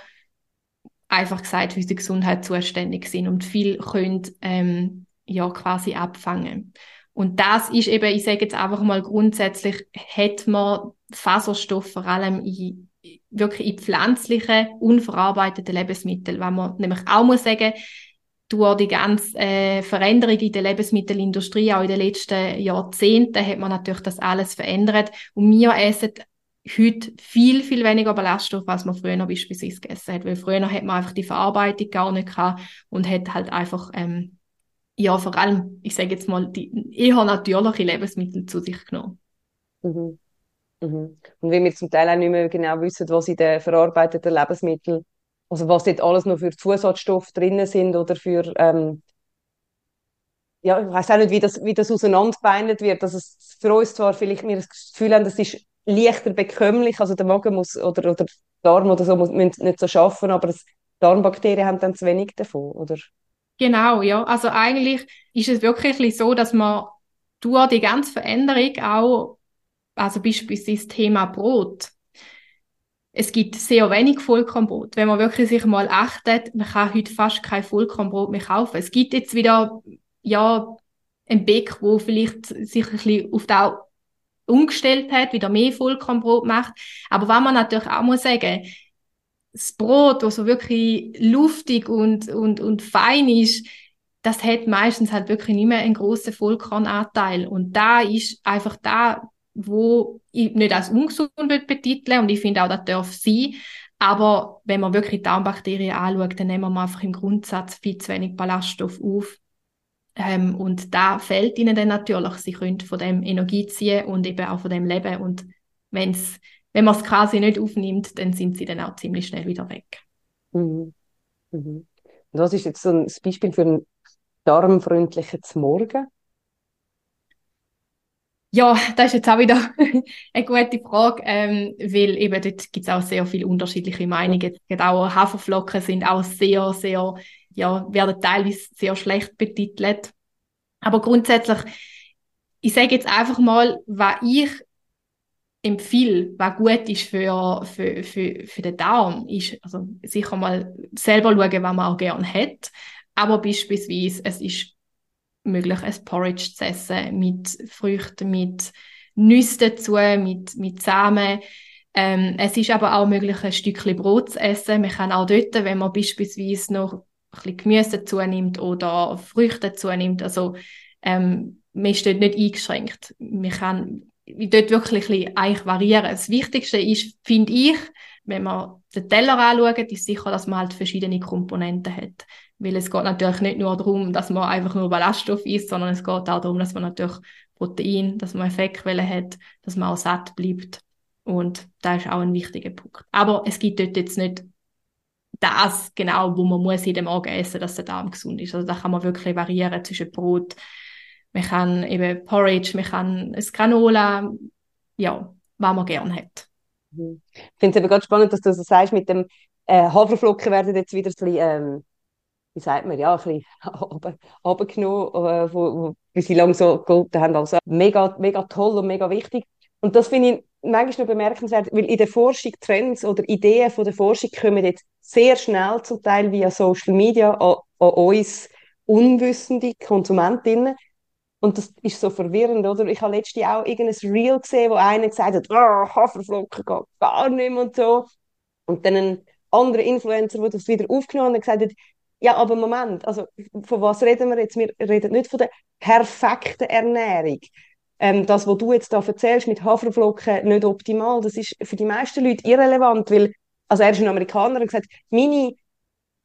einfach gesagt für unsere Gesundheit zuständig sind und viel können ähm, ja quasi abfangen. Und das ist eben, ich sage jetzt einfach mal grundsätzlich, hat man Faserstoff vor allem in wirklich in pflanzlichen, unverarbeiteten Lebensmitteln, weil man nämlich auch muss sagen, durch die ganze äh, Veränderung in der Lebensmittelindustrie, auch in den letzten Jahrzehnten, hat man natürlich das alles verändert. Und wir essen heute viel, viel weniger Ballaststoffe, als man früher beispielsweise gegessen hat. Weil früher hat man einfach die Verarbeitung gar nicht gehabt und hat halt einfach, ähm, ja, vor allem, ich sage jetzt mal, die eher natürliche Lebensmittel zu sich genommen. Mhm. Mhm. Und wie wir zum Teil auch nicht mehr genau wissen, was in den verarbeiteten Lebensmitteln, also was dort alles noch für Zusatzstoffe drin sind oder für, ähm, ja, ich weiß auch nicht, wie das, wie das auseinanderbeindet wird. dass es für uns zwar vielleicht wir das Gefühl haben, das ist leichter bekömmlich, also der Magen muss oder, oder der Darm oder so muss, nicht so schaffen, aber das, Darmbakterien haben dann zu wenig davon, oder? Genau, ja. Also eigentlich ist es wirklich so, dass man durch die ganze Veränderung auch also beispielsweise das Thema Brot. Es gibt sehr wenig Vollkornbrot. Wenn man wirklich sich mal achtet, man kann heute fast kein Vollkornbrot mehr kaufen. Es gibt jetzt wieder, ja, ein Bäck, wo vielleicht sich ein bisschen auf das umgestellt hat, wieder mehr Vollkornbrot macht. Aber was man natürlich auch muss sagen, das Brot, das so wirklich luftig und, und, und fein ist, das hat meistens halt wirklich nicht mehr einen grossen Vollkornanteil. Und da ist einfach da wo ich nicht als ungesund betiteln und ich finde auch, das darf sein. Aber wenn man wirklich Darmbakterien anschaut, dann nehmen wir einfach im Grundsatz viel zu wenig Ballaststoff auf. Ähm, und da fällt ihnen dann natürlich, sie können von dem Energie ziehen und eben auch von dem leben. Und wenn es wenn man es quasi nicht aufnimmt, dann sind sie dann auch ziemlich schnell wieder weg. Mhm. Mhm. Und was ist jetzt so ein Beispiel für einen darmfreundlichen Morgen? Ja, das ist jetzt auch wieder eine gute Frage, ähm, weil eben dort gibt es auch sehr viele unterschiedliche Meinungen. Auch Haferflocken sind auch sehr, sehr, ja, werden teilweise sehr schlecht betitelt. Aber grundsätzlich, ich sage jetzt einfach mal, was ich empfehle, was gut ist für, für, für, für den Darm, ist also sicher mal selber schauen, was man auch gerne hat. Aber beispielsweise, es ist möglich, ein Porridge zu essen mit Früchten, mit Nüssen dazu, mit, mit Samen. Ähm, es ist aber auch möglich, ein Stückchen Brot zu essen. Man kann auch dort, wenn man beispielsweise noch ein bisschen Gemüse dazu nimmt oder Früchte dazu nimmt, also ähm, man ist dort nicht eingeschränkt. Man kann dort wirklich ein bisschen variieren. Das Wichtigste ist, finde ich, wenn man den Teller anschaut, ist sicher, dass man halt verschiedene Komponenten hat. Weil es geht natürlich nicht nur darum, dass man einfach nur Ballaststoff isst, sondern es geht auch darum, dass man natürlich Protein, dass man Fettquellen hat, dass man auch satt bleibt. Und da ist auch ein wichtiger Punkt. Aber es gibt dort jetzt nicht das genau, wo man muss in Morgen essen, dass der Darm gesund ist. Also da kann man wirklich variieren zwischen Brot, man kann eben Porridge, man kann ein Granola, ja, was man gerne hat. Mhm. Ich finde es eben ganz spannend, dass du so sagst, mit dem äh, Haferflocken werden jetzt wieder ein bisschen, ähm, wie sagt man, ja, ein bisschen runtergenommen, äh, wo, wo, sie lange so gehalten haben. Also mega, mega toll und mega wichtig. Und das finde ich manchmal noch bemerkenswert, weil in der Forschung Trends oder Ideen von der Forschung kommen jetzt sehr schnell zum Teil via Social Media an, an uns unwissende Konsumentinnen. Und das ist so verwirrend, oder? Ich habe letztens auch irgendein Reel gesehen, wo einer gesagt hat, oh, Haferflocken geht gar nicht mehr und so. Und dann ein anderer Influencer, der das wieder aufgenommen hat, gesagt hat, ja, aber Moment, also von was reden wir jetzt? Wir reden nicht von der perfekten Ernährung. Ähm, das, was du jetzt da erzählst mit Haferflocken, nicht optimal, das ist für die meisten Leute irrelevant, weil, also er ist ein Amerikaner und gesagt, meine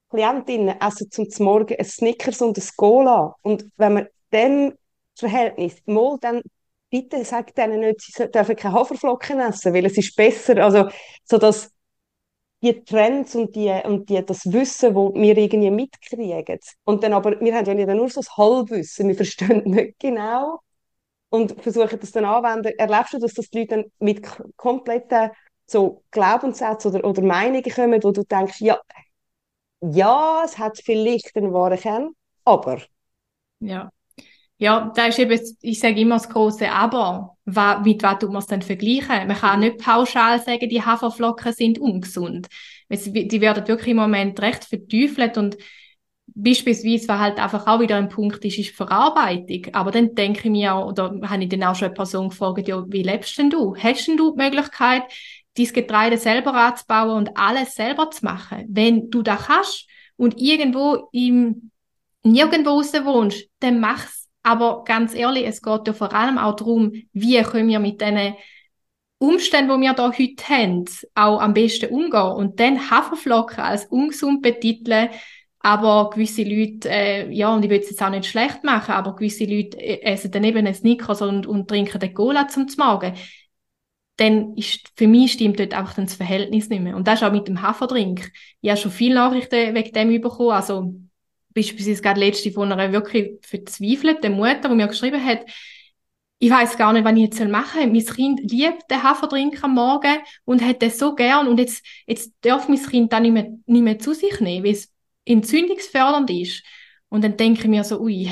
Klientinnen essen zum Morgen ein Snickers und ein Cola. Und wenn man dem Verhältnis, mal dann bitte sagt denen nicht, sie dürfen keine Haferflocken essen, weil es ist besser, also so dass die Trends und, die, und die, das Wissen, wo wir irgendwie mitkriegen. Und dann aber, wir haben ja nur so das Halbwissen, wir verstehen nicht genau und versuchen das dann anzuwenden. Erlebst du, dass das die Leute dann mit kompletten so Glaubenssätzen oder, oder Meinungen kommen, wo du denkst, ja, ja, es hat vielleicht einen wahren Kern, aber. Ja. Ja, da ist eben, ich sage immer das große Aber. Mit was tut man es denn vergleichen? Man kann nicht pauschal sagen, die Haferflocken sind ungesund. Die werden wirklich im Moment recht verteufelt und beispielsweise, was halt einfach auch wieder ein Punkt ist, ist Verarbeitung. Aber dann denke ich mir auch, oder habe ich dann auch schon eine Person gefragt, ja, wie lebst denn du? Hast denn du die Möglichkeit, dein Getreide selber anzubauen und alles selber zu machen? Wenn du das kannst und irgendwo im nirgendwo raus wohnst, dann mach's aber ganz ehrlich, es geht ja vor allem auch darum, wie können wir mit diesen Umständen, die wir hier heute haben, auch am besten umgehen. Und dann Haferflocken als ungesund betiteln, aber gewisse Leute, äh, ja, und ich will es jetzt auch nicht schlecht machen, aber gewisse Leute äh, essen dann eben einen Snickers und, und trinken den Cola zum Morgen. Dann ist, für mich stimmt dort einfach das Verhältnis nicht mehr. Und das ist auch mit dem Haferdrink. Ich habe schon viele Nachrichten wegen dem bekommen, also beispielsweise gerade letzte von einer wirklich verzweifelten Mutter, die mir geschrieben hat, ich weiß gar nicht, was ich jetzt machen soll. Mein Kind liebt den Haferdrink am Morgen und hat das so gern und jetzt, jetzt darf mein Kind dann nicht mehr, nicht mehr zu sich nehmen, weil es entzündungsfördernd ist. Und dann denke ich mir so, ui,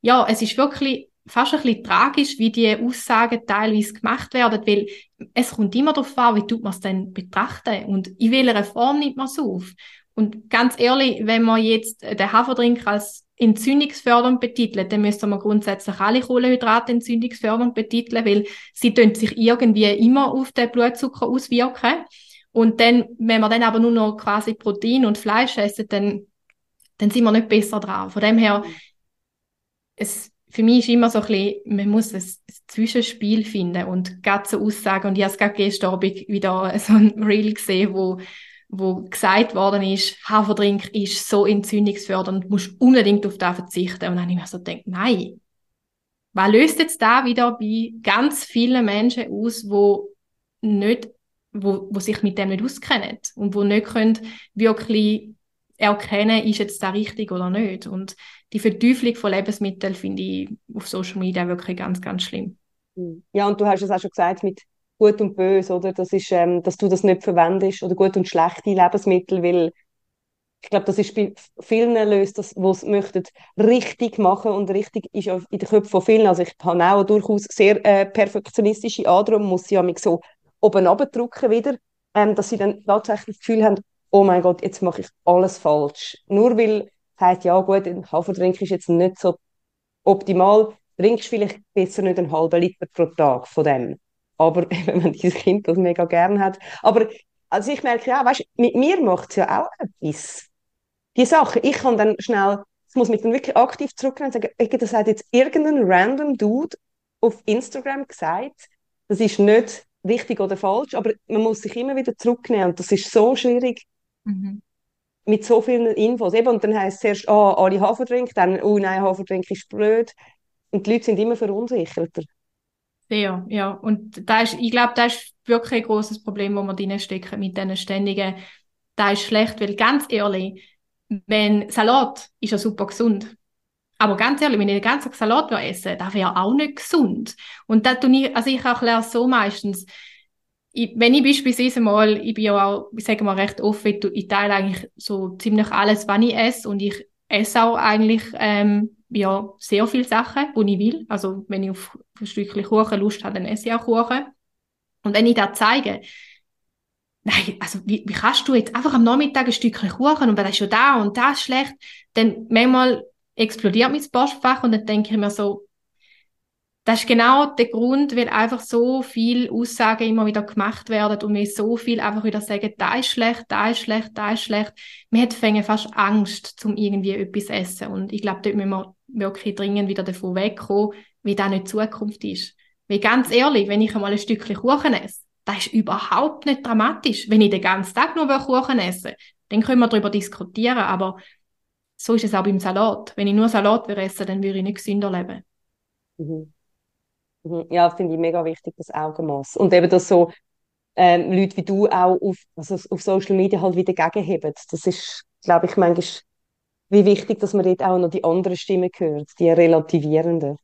ja, es ist wirklich fast ein bisschen tragisch, wie die Aussagen teilweise gemacht werden, weil es kommt immer darauf an, wie tut man es denn betrachten und in welcher Form nimmt man es auf. Und ganz ehrlich, wenn man jetzt den Haferdrink als entzündungsfördernd betitelt, dann müsste man grundsätzlich alle Kohlenhydrate entzündungsfördernd betiteln, weil sie sich irgendwie immer auf den Blutzucker auswirken. Und dann, wenn man dann aber nur noch quasi Protein und Fleisch essen, dann, dann sind wir nicht besser dran. Von dem her, es, für mich ist immer so ein bisschen, man muss ein, Zwischenspiel finden und gerade so Aussagen, und ich habe es gerade gestern Abend wieder so ein Reel gesehen, wo wo gesagt worden ist, Haferdrink ist so entzündungsfördernd, musst unbedingt auf das verzichten. Und dann habe ich mir so gedacht, nein. Was löst jetzt da wieder bei ganz vielen Menschen aus, wo nicht wo, wo sich mit dem nicht auskennen und wo nicht können wirklich erkennen, ist jetzt da richtig oder nicht. Und die Verteuflung von Lebensmitteln finde ich auf Social Media wirklich ganz, ganz schlimm. Ja, und du hast es auch schon gesagt mit gut und böse, oder? Das ist, ähm, dass du das nicht verwendest oder gut und schlechte Lebensmittel, weil ich glaube, das ist bei vielen löst das, die es richtig machen und richtig ist auch in den Köpfen von vielen. Also ich habe auch durchaus sehr äh, perfektionistische Andruck, muss sie mich so oben drücken wieder, ähm, dass sie dann tatsächlich das Gefühl haben, oh mein Gott, jetzt mache ich alles falsch. Nur weil sagt, ja gut, ein Haferdrink ist jetzt nicht so optimal, trinkst vielleicht besser nicht einen halben Liter pro Tag von dem. Aber wenn man dieses Kind das mega gern hat. Aber also ich merke ja, weißt, mit mir macht es ja auch etwas die Sache, ich kann dann schnell, es muss mich dann wirklich aktiv zurücknehmen und sagen, das hat jetzt irgendein random Dude auf Instagram gesagt, das ist nicht richtig oder falsch, aber man muss sich immer wieder zurücknehmen und das ist so schwierig mhm. mit so vielen Infos. Eben, und dann heisst es zuerst, oh, alle Haferdrink, dann, oh nein, Haferdrink ist blöd. Und die Leute sind immer verunsicherter. Sehr, ja. Und da ist, ich glaube, das ist wirklich ein großes Problem, wo wir drin stecken mit diesen ständigen, da ist schlecht, weil ganz ehrlich, wenn Salat ist ja super gesund. Aber ganz ehrlich, wenn ich den ganzen Salat esse, das wäre auch nicht gesund. Und da tue ich, also ich erkläre es so meistens, ich, wenn ich beispielsweise mal, ich bin ja auch, ich sage mal recht offen, ich teile eigentlich so ziemlich alles, was ich esse und ich esse auch eigentlich ähm, ja, sehr viele Sachen, die ich will. Also wenn ich auf ein Stückchen Kuchen Lust habe, dann esse ich auch Kuchen. Und wenn ich das zeige, nein, also wie, wie kannst du jetzt einfach am Nachmittag ein Stückchen Kuchen und das ist schon da und das schlecht, dann manchmal explodiert mein Postfach und dann denke ich mir so, das ist genau der Grund, weil einfach so viel Aussagen immer wieder gemacht werden und wir so viel einfach wieder sagen, da ist schlecht, da ist schlecht, da ist schlecht. Wir hätten fast Angst, zum irgendwie etwas essen. Und ich glaube, dort müssen wir wirklich dringend wieder davon wegkommen, wie das nicht Zukunft ist. Weil ganz ehrlich, wenn ich einmal ein Stückchen Kuchen esse, das ist überhaupt nicht dramatisch. Wenn ich den ganzen Tag nur Kuchen esse, dann können wir darüber diskutieren, aber so ist es auch beim Salat. Wenn ich nur Salat esse, dann würde ich nicht gesünder leben. Mhm. Mhm. Ja, finde ich mega wichtig, das Augenmaß. Und eben, dass so ähm, Leute wie du auch auf, also auf Social Media halt wieder gegenheben. Das ist, glaube ich, manchmal wie wichtig, dass man dort auch noch die andere Stimme hört, die relativierende.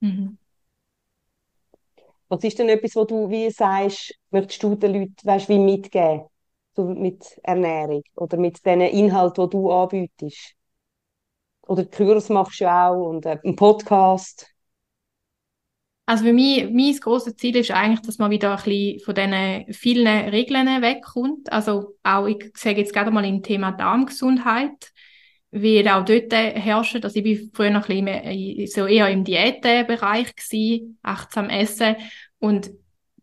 Mhm. Was ist denn etwas, wo du wie sagst, möchtest du den Leuten weißt, wie mitgeben? So mit Ernährung oder mit den Inhalten, die du anbietest? Oder Kurs machst du auch und äh, einen Podcast? Also für mich, mein grosses Ziel ist eigentlich, dass man wieder ein bisschen von diesen vielen Regeln wegkommt. Also auch, ich sage jetzt gerade mal im Thema Darmgesundheit weil auch dort herrscht, also ich bin früher noch ein bisschen so eher im Diätenbereich gewesen, achtsam essen und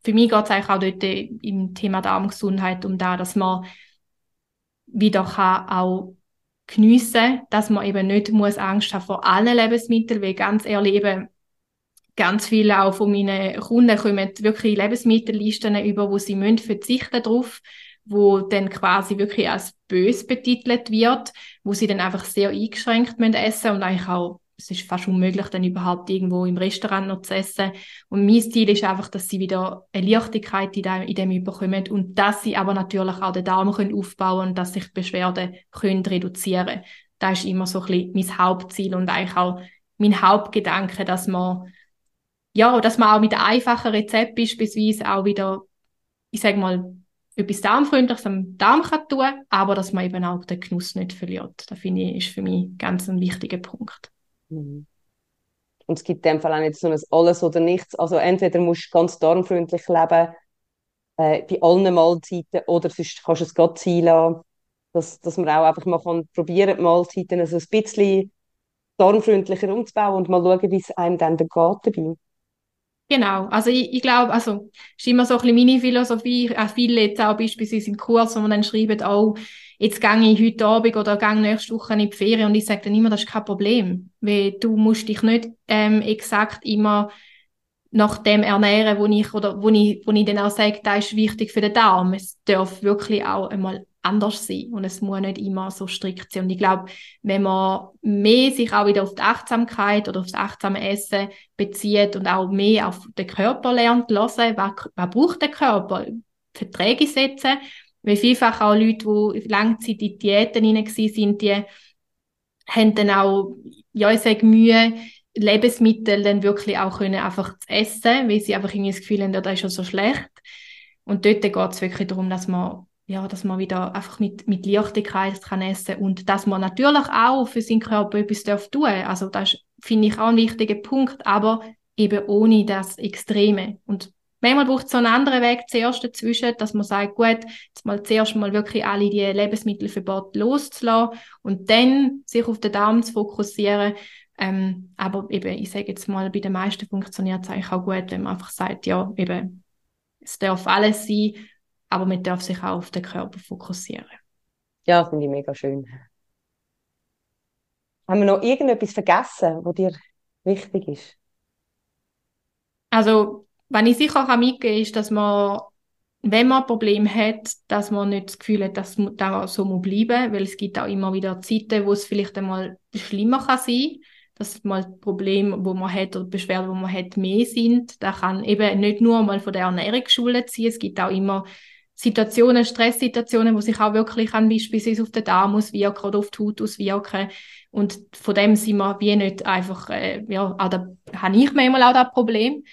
für mich geht es eigentlich auch dort im Thema Darmgesundheit um da, dass man wieder kann auch geniessen, dass man eben nicht muss Angst haben vor allen Lebensmitteln, weil ganz ehrlich eben ganz viele auch von meinen Kunden kommen wirklich Lebensmittellisten über, wo sie müssen verzichten drauf wo dann quasi wirklich als bös betitelt wird, wo sie dann einfach sehr eingeschränkt müssen essen und eigentlich auch es ist fast unmöglich, dann überhaupt irgendwo im Restaurant noch zu essen. Und mein Ziel ist einfach, dass sie wieder eine Leichtigkeit in dem, in dem überkommen und dass sie aber natürlich auch den Darm können aufbauen und dass sich Beschwerden können reduzieren Das ist immer so ein bisschen mein Hauptziel und eigentlich auch mein Hauptgedanke, dass man ja, dass man auch mit einfachen Rezepten beispielsweise auch wieder, ich sage mal, etwas Darmfreundliches am Darm kann tun, aber dass man eben auch den Genuss nicht verliert. Das finde ich, ist für mich ganz ein wichtiger Punkt. Mhm. Und es gibt in dem Fall auch nicht so ein Alles oder Nichts. Also entweder musst du ganz darmfreundlich leben, äh, bei allen Mahlzeiten, oder sonst kannst du es gerade ziehen. Dass, dass man auch einfach mal kann probieren, die Mahlzeiten also ein bisschen darmfreundlicher umzubauen und mal schauen, wie es einem dann geht dabei. Genau, also ich, ich glaube, also ist immer so ein bisschen meine Philosophie, auch viele jetzt auch beispielsweise im Kurs, wo man dann schreibt, oh, jetzt gehe ich heute Abend oder gehe nächste Woche in die Ferien. Und ich sage dann immer, das ist kein Problem, weil du musst dich nicht ähm, exakt immer nach dem ernähren, wo ich, oder wo ich, wo ich dann auch sage, das ist wichtig für den Darm. Es darf wirklich auch einmal anders sein und es muss nicht immer so strikt sein. Und ich glaube, wenn man mehr sich auch wieder auf die Achtsamkeit oder auf das achtsame Essen bezieht und auch mehr auf den Körper lernt, hören, was, was braucht der Körper? Verträge setzen. Weil vielfach auch Leute, die Langzeit in Diäten hinein sind, die haben dann auch, ja, ich sage Mühe, Lebensmittel dann wirklich auch können einfach zu essen, weil sie einfach irgendwie das Gefühl haben, das ist schon so schlecht. Und dort geht es wirklich darum, dass man ja, dass man wieder einfach mit, mit Leichtigkeit kann essen und dass man natürlich auch für seinen Körper etwas darf tun. Also das finde ich auch ein wichtiger Punkt, aber eben ohne das Extreme. Und manchmal braucht es so einen anderen Weg zuerst dazwischen, dass man sagt, gut, jetzt mal zuerst mal wirklich alle die Lebensmittelverbote loszulassen und dann sich auf den Darm zu fokussieren. Ähm, aber eben, ich sage jetzt mal, bei den meisten funktioniert es eigentlich auch gut, wenn man einfach sagt, ja, eben, es darf alles sein, aber man darf sich auch auf den Körper fokussieren. Ja, finde ich mega schön. Haben wir noch irgendetwas vergessen, was dir wichtig ist? Also, wenn ich sicher kann mitgeben kann, ist, dass man, wenn man ein Problem hat, dass man nicht das Gefühl hat, dass das so muss bleiben, weil es gibt auch immer wieder Zeiten, wo es vielleicht einmal schlimmer kann sein dass mal Probleme, wo man hat oder Beschwerden, wo man hat, mehr sind. Da kann eben nicht nur mal von der Ernährung geschult sein. Es gibt auch immer Situationen, Stresssituationen, wo sich auch wirklich an beispielsweise auf den Darm auswirken oder auf die Haut auswirken. Und von dem sind wir wie nicht einfach, äh, ja, auch da habe ich manchmal auch das Problem.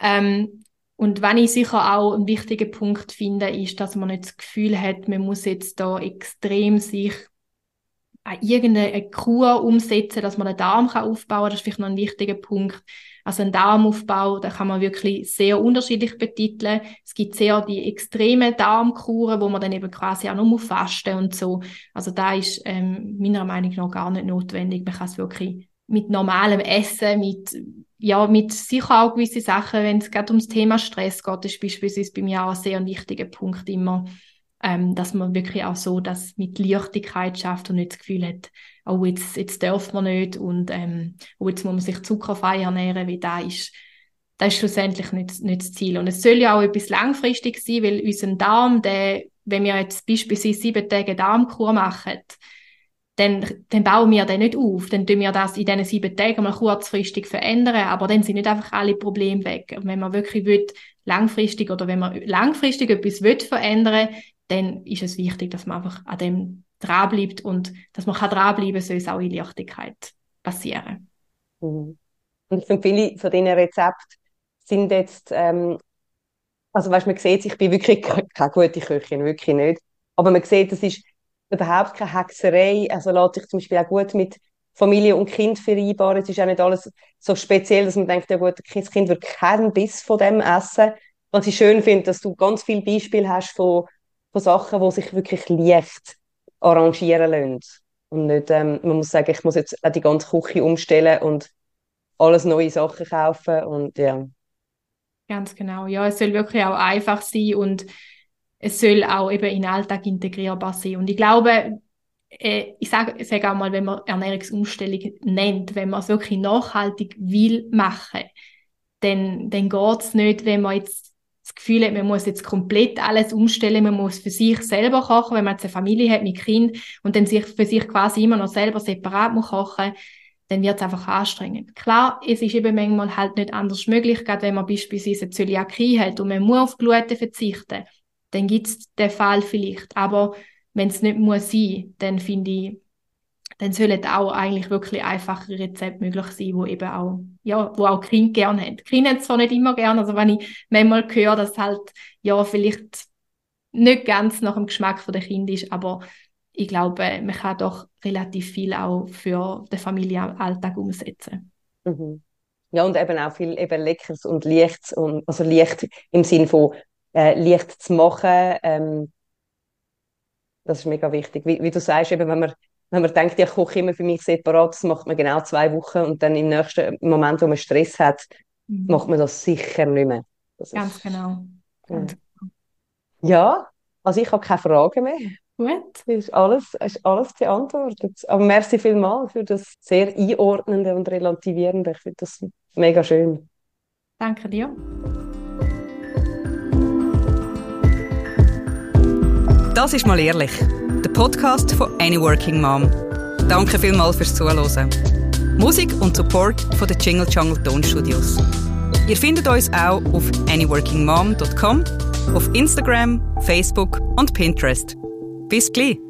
Ähm, und wenn ich sicher auch einen wichtigen Punkt finde, ist, dass man nicht das Gefühl hat, man muss jetzt da extrem sich irgendeine Kur umsetzen, dass man einen Darm kann aufbauen kann. Das ist vielleicht noch ein wichtiger Punkt. Also ein Darmaufbau, da kann man wirklich sehr unterschiedlich betiteln. Es gibt sehr die extremen Darmkuren, wo man dann eben quasi auch nur fasten und so. Also da ist ähm, meiner Meinung nach gar nicht notwendig. Man kann es wirklich mit normalem Essen, mit ja, mit sicher auch gewisse Sachen, wenn es gerade ums Thema Stress geht, ist beispielsweise bei mir auch ein sehr wichtiger Punkt immer, ähm, dass man wirklich auch so das mit Leichtigkeit schafft und nicht das Gefühl hat, oh, jetzt, jetzt darf man nicht und ähm, oh, jetzt muss man sich zuckerfrei ernähren, wie da ist, das ist schlussendlich nicht, nicht das Ziel. Und es soll ja auch etwas langfristig sein, weil unser Darm, der, wenn wir jetzt beispielsweise sieben Tage Darmkur machen, dann, dann bauen wir den nicht auf. Dann tun wir das in diesen sieben Tagen mal kurzfristig verändern, aber dann sind nicht einfach alle Probleme weg. Und wenn man wirklich will, langfristig oder wenn man langfristig etwas will verändern dann ist es wichtig, dass man einfach an dem dranbleibt und dass man kann dranbleiben soll es auch in Leichtigkeit passieren. Mhm. Und ich viele von diesen Rezepten sind jetzt, ähm, also weißt, man sieht, ich bin wirklich keine gute Köchin, wirklich nicht, aber man sieht, das ist überhaupt keine Hexerei, also lässt sich zum Beispiel auch gut mit Familie und Kind vereinbaren, es ist auch nicht alles so speziell, dass man denkt, ja gut, das Kind wird keinen Biss von dem essen. Was ich schön finde, dass du ganz viele Beispiele hast von von Sachen, die sich wirklich leicht arrangieren lassen. Und nicht, ähm, man muss sagen, ich muss jetzt auch die ganze Küche umstellen und alles neue Sachen kaufen und ja. Ganz genau. Ja, es soll wirklich auch einfach sein und es soll auch eben in den Alltag integrierbar sein. Und ich glaube, äh, ich sage sag auch mal, wenn man Ernährungsumstellung nennt, wenn man es wirklich nachhaltig will machen, dann, dann geht es nicht, wenn man jetzt das Gefühl hat, man muss jetzt komplett alles umstellen, man muss für sich selber kochen, wenn man jetzt eine Familie hat mit Kind und dann sich für sich quasi immer noch selber separat muss kochen, dann wird es einfach anstrengend. Klar, es ist eben manchmal halt nicht anders möglich, gerade wenn man beispielsweise Zöliakie hat und man muss auf Gluten verzichten, dann gibt es den Fall vielleicht. Aber wenn es nicht muss sein, dann finde ich, dann sollen auch eigentlich wirklich einfache Rezepte möglich sein, wo eben auch, ja, wo auch Kinder gerne haben. Kinder haben es zwar nicht immer gerne, also wenn ich manchmal höre, dass halt, ja, vielleicht nicht ganz nach dem Geschmack der Kind ist, aber ich glaube, man kann doch relativ viel auch für den Familienalltag umsetzen. Mhm. Ja, und eben auch viel eben Leckeres und Lichts, und, also Licht im Sinn von äh, Licht zu machen, ähm, das ist mega wichtig. Wie, wie, du sagst, eben, wenn man wenn man denkt, ich koche immer für mich separat, das macht man genau zwei Wochen und dann im nächsten Moment, wo man Stress hat, mhm. macht man das sicher nicht mehr. Das Ganz ist, genau. Ja. Genau. ja, also ich habe keine Fragen mehr. Gut. Es ist alles, ist alles beantwortet. Aber merci vielmals für das sehr einordnende und relativierende. Ich finde das mega schön. Danke dir. Das ist mal ehrlich Podcast von Any Working Mom. Danke vielmals fürs Zuhören. Musik und Support von den Jingle Jungle Tonstudios. Ihr findet uns auch auf anyworkingmom.com auf Instagram, Facebook und Pinterest. Bis gleich!